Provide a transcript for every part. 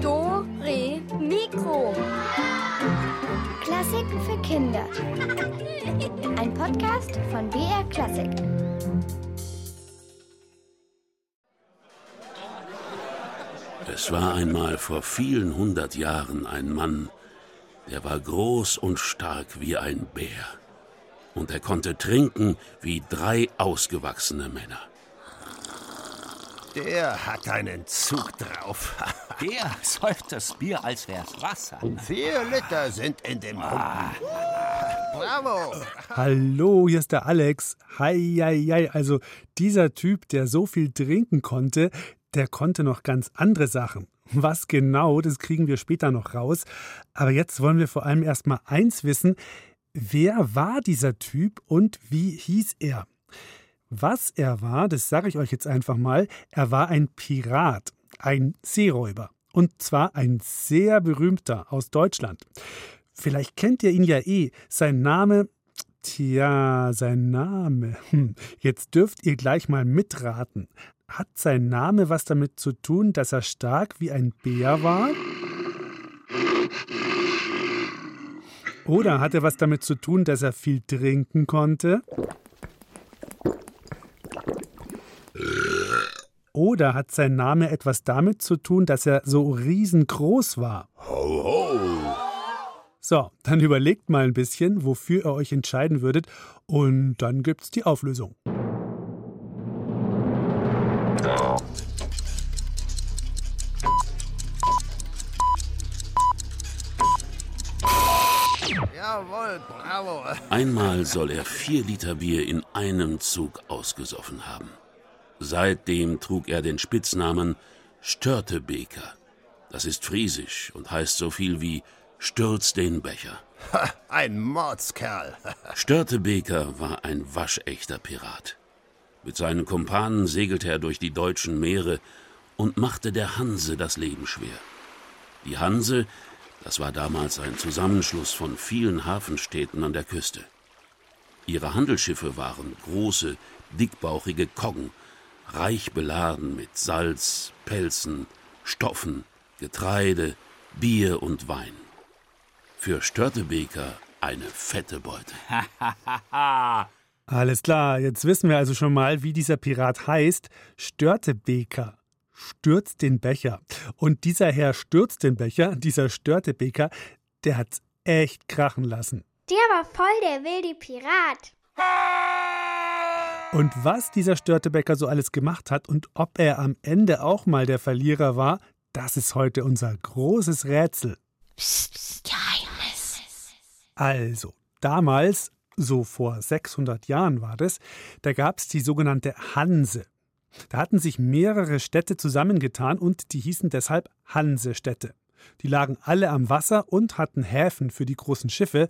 Do, Re, Mikro. Klassiken für Kinder. Ein Podcast von BR Klassik. Es war einmal vor vielen hundert Jahren ein Mann, der war groß und stark wie ein Bär. Und er konnte trinken wie drei ausgewachsene Männer. Der hat einen Zug drauf. Der säuft das Bier, als wär's Wasser. Vier Liter sind in dem Humpen. Bravo! Hallo, hier ist der Alex. Hi, hi, hi. Also dieser Typ, der so viel trinken konnte, der konnte noch ganz andere Sachen. Was genau, das kriegen wir später noch raus. Aber jetzt wollen wir vor allem erstmal eins wissen. Wer war dieser Typ und wie hieß er? Was er war, das sage ich euch jetzt einfach mal. Er war ein Pirat, ein Seeräuber. Und zwar ein sehr berühmter aus Deutschland. Vielleicht kennt ihr ihn ja eh. Sein Name, tja, sein Name. Hm. Jetzt dürft ihr gleich mal mitraten. Hat sein Name was damit zu tun, dass er stark wie ein Bär war? Oder hat er was damit zu tun, dass er viel trinken konnte? Oder hat sein Name etwas damit zu tun, dass er so riesengroß war? Ho, ho! So, dann überlegt mal ein bisschen, wofür ihr euch entscheiden würdet, und dann gibt's die Auflösung. Jawohl, bravo. Einmal soll er vier Liter Bier in einem Zug ausgesoffen haben. Seitdem trug er den Spitznamen Störtebeker. Das ist friesisch und heißt so viel wie Stürz den Becher. Ha, ein Mordskerl. Störtebeker war ein waschechter Pirat. Mit seinen Kumpanen segelte er durch die deutschen Meere und machte der Hanse das Leben schwer. Die Hanse, das war damals ein Zusammenschluss von vielen Hafenstädten an der Küste. Ihre Handelsschiffe waren große, dickbauchige Koggen, reich beladen mit Salz, Pelzen, Stoffen, Getreide, Bier und Wein. Für Störtebeker eine fette Beute. Alles klar, jetzt wissen wir also schon mal, wie dieser Pirat heißt. Störtebeker. Stürzt den Becher. Und dieser Herr stürzt den Becher, dieser Störtebeker, der hat's echt krachen lassen. Der war voll der wilde Pirat. Und was dieser Störtebecker so alles gemacht hat und ob er am Ende auch mal der Verlierer war, das ist heute unser großes Rätsel. Psst, psst, Geheimnis. Also, damals, so vor 600 Jahren war das, da gab es die sogenannte Hanse. Da hatten sich mehrere Städte zusammengetan und die hießen deshalb Hansestädte. Die lagen alle am Wasser und hatten Häfen für die großen Schiffe,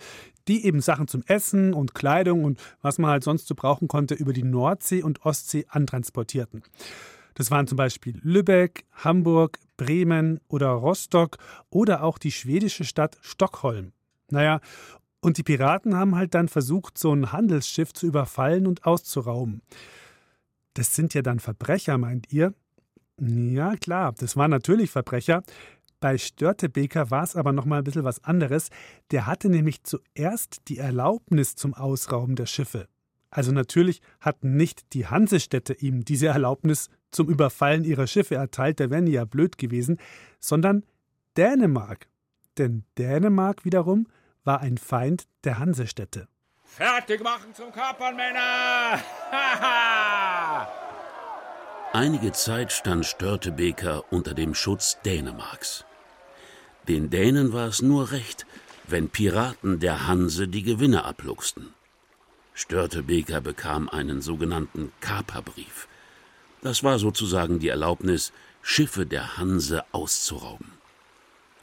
die eben Sachen zum Essen und Kleidung und was man halt sonst so brauchen konnte über die Nordsee und Ostsee antransportierten. Das waren zum Beispiel Lübeck, Hamburg, Bremen oder Rostock oder auch die schwedische Stadt Stockholm. Naja, und die Piraten haben halt dann versucht, so ein Handelsschiff zu überfallen und auszurauben. Das sind ja dann Verbrecher, meint ihr? Ja, klar, das waren natürlich Verbrecher. Bei Störtebeker war es aber noch mal ein bisschen was anderes. Der hatte nämlich zuerst die Erlaubnis zum Ausrauben der Schiffe. Also natürlich hatten nicht die Hansestädte ihm diese Erlaubnis zum Überfallen ihrer Schiffe erteilt, da wären die ja blöd gewesen, sondern Dänemark. Denn Dänemark wiederum war ein Feind der Hansestädte. Fertig machen zum Kapern, Männer! Haha! Einige Zeit stand Störtebeker unter dem Schutz Dänemarks. Den Dänen war es nur recht, wenn Piraten der Hanse die Gewinne abluchsten. Störtebeker bekam einen sogenannten Kaperbrief. Das war sozusagen die Erlaubnis, Schiffe der Hanse auszurauben.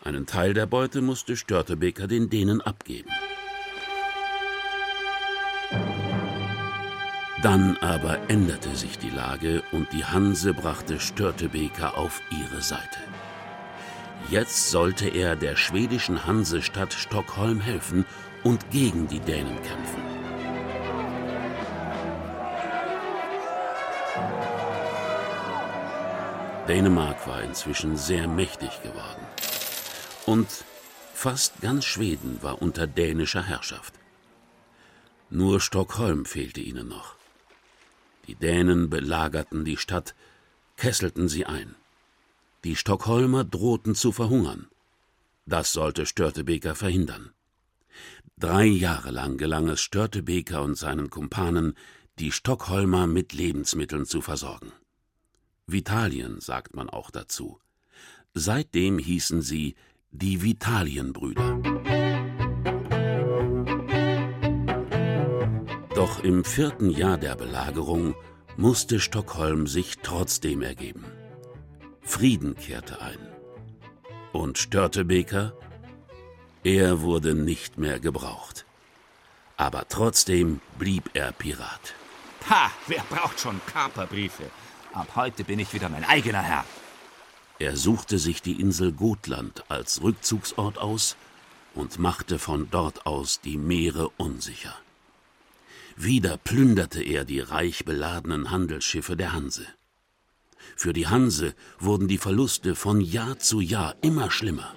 Einen Teil der Beute musste Störtebeker den Dänen abgeben. Dann aber änderte sich die Lage und die Hanse brachte Störtebeker auf ihre Seite. Jetzt sollte er der schwedischen Hansestadt Stockholm helfen und gegen die Dänen kämpfen. Dänemark war inzwischen sehr mächtig geworden. Und fast ganz Schweden war unter dänischer Herrschaft. Nur Stockholm fehlte ihnen noch. Die Dänen belagerten die Stadt, kesselten sie ein. Die Stockholmer drohten zu verhungern. Das sollte Störtebeker verhindern. Drei Jahre lang gelang es Störtebeker und seinen Kumpanen, die Stockholmer mit Lebensmitteln zu versorgen. Vitalien sagt man auch dazu. Seitdem hießen sie die Vitalienbrüder. Doch im vierten Jahr der Belagerung musste Stockholm sich trotzdem ergeben. Frieden kehrte ein. Und Störtebeker? Er wurde nicht mehr gebraucht. Aber trotzdem blieb er Pirat. Ha, wer braucht schon Kaperbriefe? Ab heute bin ich wieder mein eigener Herr. Er suchte sich die Insel Gotland als Rückzugsort aus und machte von dort aus die Meere unsicher. Wieder plünderte er die reich beladenen Handelsschiffe der Hanse. Für die Hanse wurden die Verluste von Jahr zu Jahr immer schlimmer.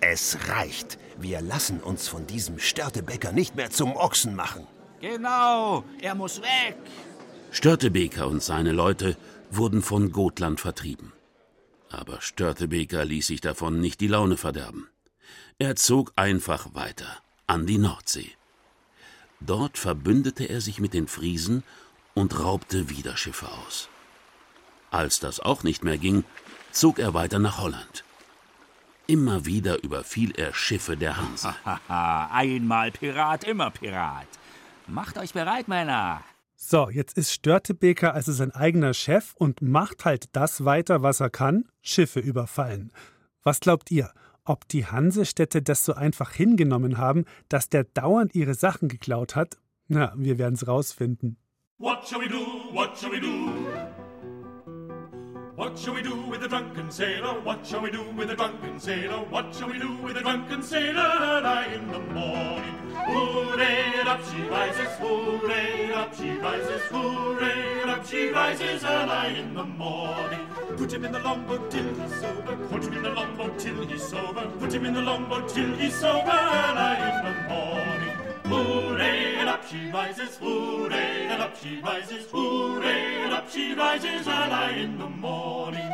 Es reicht. Wir lassen uns von diesem Störtebäcker nicht mehr zum Ochsen machen. Genau, er muss weg. Störtebeker und seine Leute wurden von Gotland vertrieben. Aber Störtebeker ließ sich davon nicht die Laune verderben. Er zog einfach weiter an die Nordsee. Dort verbündete er sich mit den Friesen und raubte wieder Schiffe aus. Als das auch nicht mehr ging, zog er weiter nach Holland. Immer wieder überfiel er Schiffe der Hanse. Haha, einmal Pirat, immer Pirat. Macht euch bereit, Männer. So, jetzt ist Störtebeker also sein eigener Chef und macht halt das weiter, was er kann: Schiffe überfallen. Was glaubt ihr? Ob die Hansestädte das so einfach hingenommen haben, dass der dauernd ihre Sachen geklaut hat? Na, wir werden's rausfinden. What shall we do? What shall we do? What shall we do with the drunken sailor? What shall we do with the drunken sailor? What shall we do with the drunken sailor? Early in the morning. Hooray, up she rises, hooray, up she rises, hooray, up she rises early in the morning. Put him in the longboat till he's sober, put him in the longboat till he's sober, put him in the longboat till he's sober early in the morning. Hooray, up she rises, hooray, and up she rises, hooray, and up she rises early in the morning.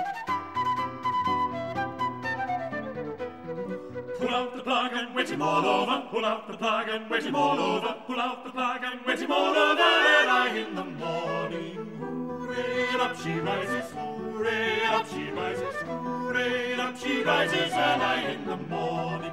Pull out the plug and wet him all over. Pull out the plug and wet him all over. Pull out the plug and wet him all over. Early in the morning. Hooray, and up she rises. Hooray, and up she rises. Hooray, and up she rises early in the morning.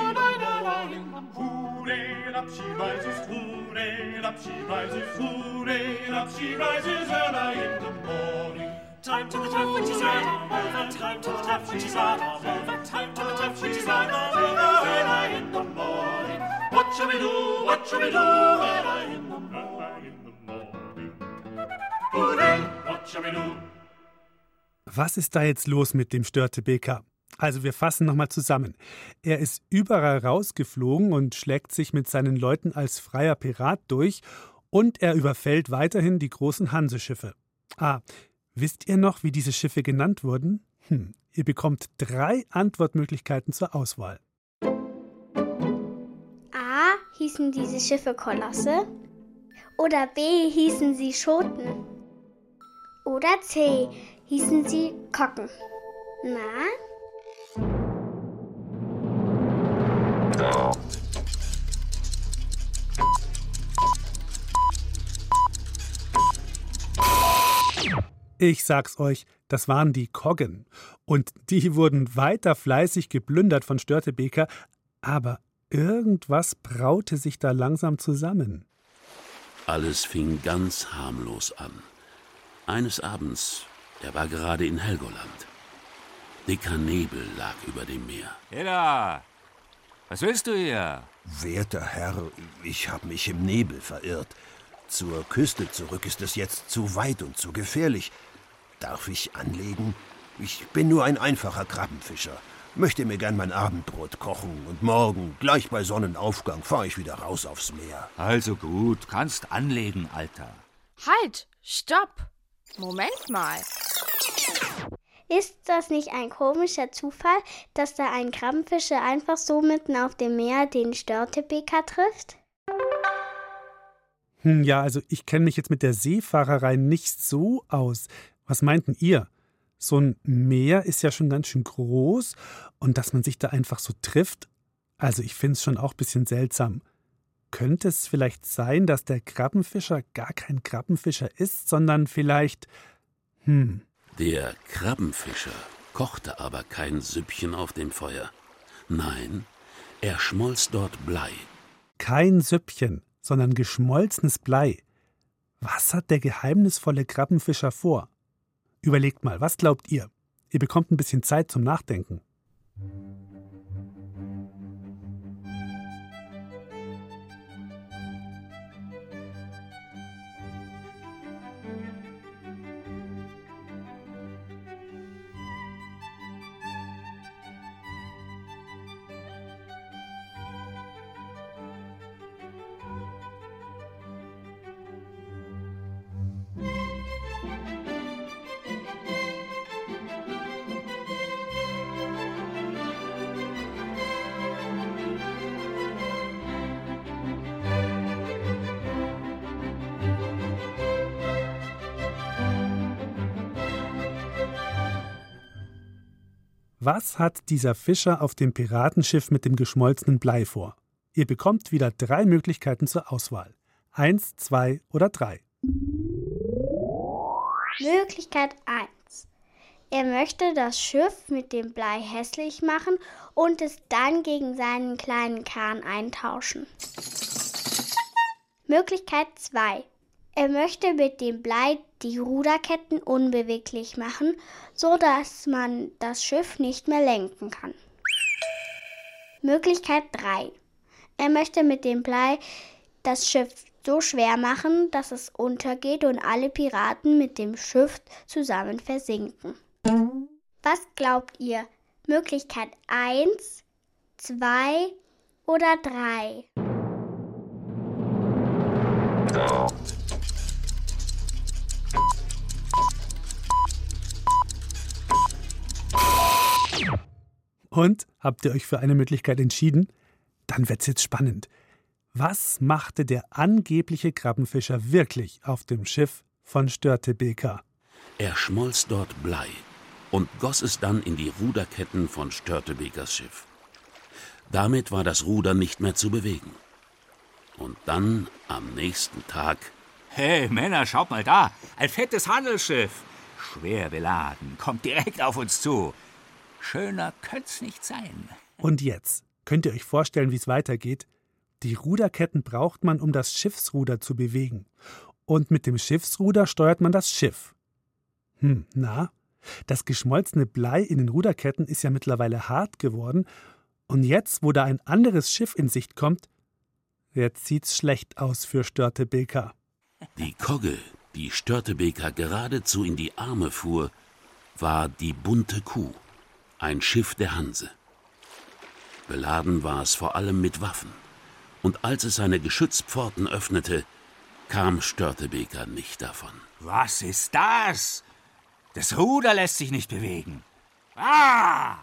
Time to the tap when she's out over, time to the tap when she's out over, time to the tap when she's out over, early in the morning. What shall we do, what shall we do, early in the morning? Hooray, what shall we do? Was ist da jetzt los mit dem Störtebeker? Also wir fassen nochmal zusammen. Er ist überall rausgeflogen und schlägt sich mit seinen Leuten als freier Pirat durch und er überfällt weiterhin die großen Hanseschiffe. Ah, wisst ihr noch, wie diese Schiffe genannt wurden? Hm, ihr bekommt drei Antwortmöglichkeiten zur Auswahl. A. Hießen diese Schiffe Kolosse? Oder B. Hießen sie Schoten? Oder C. Hießen sie Kocken? Na? Ich sag's euch, das waren die Koggen. Und die wurden weiter fleißig geplündert von Störtebeker, aber irgendwas braute sich da langsam zusammen. Alles fing ganz harmlos an. Eines Abends, er war gerade in Helgoland. Dicker Nebel lag über dem Meer. Hilla, was willst du hier? Werter Herr, ich habe mich im Nebel verirrt. Zur Küste zurück ist es jetzt zu weit und zu gefährlich. Darf ich anlegen? Ich bin nur ein einfacher Krabbenfischer. Möchte mir gern mein Abendbrot kochen und morgen, gleich bei Sonnenaufgang, fahre ich wieder raus aufs Meer. Also gut, kannst anlegen, Alter. Halt! Stopp! Moment mal. Ist das nicht ein komischer Zufall, dass da ein Krabbenfischer einfach so mitten auf dem Meer den Störtebeker trifft? Hm, ja, also ich kenne mich jetzt mit der Seefahrerei nicht so aus. Was meinten ihr? So ein Meer ist ja schon ganz schön groß und dass man sich da einfach so trifft, also ich finde es schon auch ein bisschen seltsam. Könnte es vielleicht sein, dass der Krabbenfischer gar kein Krabbenfischer ist, sondern vielleicht. Hm. Der Krabbenfischer kochte aber kein Süppchen auf dem Feuer. Nein, er schmolz dort Blei. Kein Süppchen, sondern geschmolzenes Blei. Was hat der geheimnisvolle Krabbenfischer vor? Überlegt mal, was glaubt ihr? Ihr bekommt ein bisschen Zeit zum Nachdenken. Was hat dieser Fischer auf dem Piratenschiff mit dem geschmolzenen Blei vor? Ihr bekommt wieder drei Möglichkeiten zur Auswahl. Eins, zwei oder drei. Möglichkeit 1. Er möchte das Schiff mit dem Blei hässlich machen und es dann gegen seinen kleinen Kahn eintauschen. Möglichkeit 2. Er möchte mit dem Blei die Ruderketten unbeweglich machen, so dass man das Schiff nicht mehr lenken kann. Möglichkeit 3. Er möchte mit dem Blei das Schiff so schwer machen, dass es untergeht und alle Piraten mit dem Schiff zusammen versinken. Was glaubt ihr? Möglichkeit 1, 2 oder 3? Und habt ihr euch für eine Möglichkeit entschieden? Dann wird's jetzt spannend. Was machte der angebliche Krabbenfischer wirklich auf dem Schiff von Störtebeker? Er schmolz dort Blei und goss es dann in die Ruderketten von Störtebekers Schiff. Damit war das Ruder nicht mehr zu bewegen. Und dann, am nächsten Tag, Hey, Männer, schaut mal da. Ein fettes Handelsschiff. Schwer beladen, kommt direkt auf uns zu. Schöner könnt's nicht sein. Und jetzt könnt ihr euch vorstellen, wie es weitergeht? Die Ruderketten braucht man, um das Schiffsruder zu bewegen. Und mit dem Schiffsruder steuert man das Schiff. Hm, na? Das geschmolzene Blei in den Ruderketten ist ja mittlerweile hart geworden. Und jetzt, wo da ein anderes Schiff in Sicht kommt, jetzt sieht's schlecht aus für Störtebeker. die Kogge, die Störtebeker geradezu in die Arme fuhr, war die bunte Kuh, ein Schiff der Hanse. Beladen war es vor allem mit Waffen. Und als es seine Geschützpforten öffnete, kam Störtebeker nicht davon. Was ist das? Das Ruder lässt sich nicht bewegen. Ah!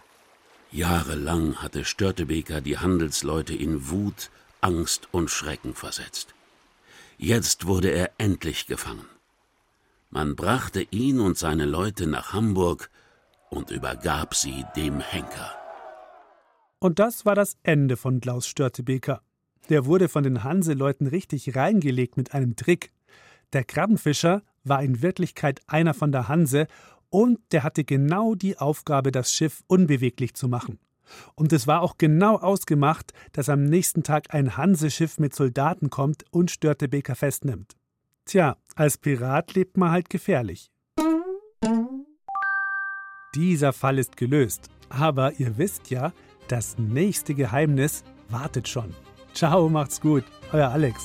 Jahrelang hatte Störtebeker die Handelsleute in Wut, Angst und Schrecken versetzt. Jetzt wurde er endlich gefangen. Man brachte ihn und seine Leute nach Hamburg und übergab sie dem Henker. Und das war das Ende von Klaus Störtebeker. Der wurde von den Hanseleuten richtig reingelegt mit einem Trick. Der Krabbenfischer war in Wirklichkeit einer von der Hanse und der hatte genau die Aufgabe, das Schiff unbeweglich zu machen. Und es war auch genau ausgemacht, dass am nächsten Tag ein Hanseschiff mit Soldaten kommt und Störtebeker festnimmt. Tja, als Pirat lebt man halt gefährlich. Dieser Fall ist gelöst. Aber ihr wisst ja, das nächste Geheimnis wartet schon. Ciao, macht's gut, euer Alex.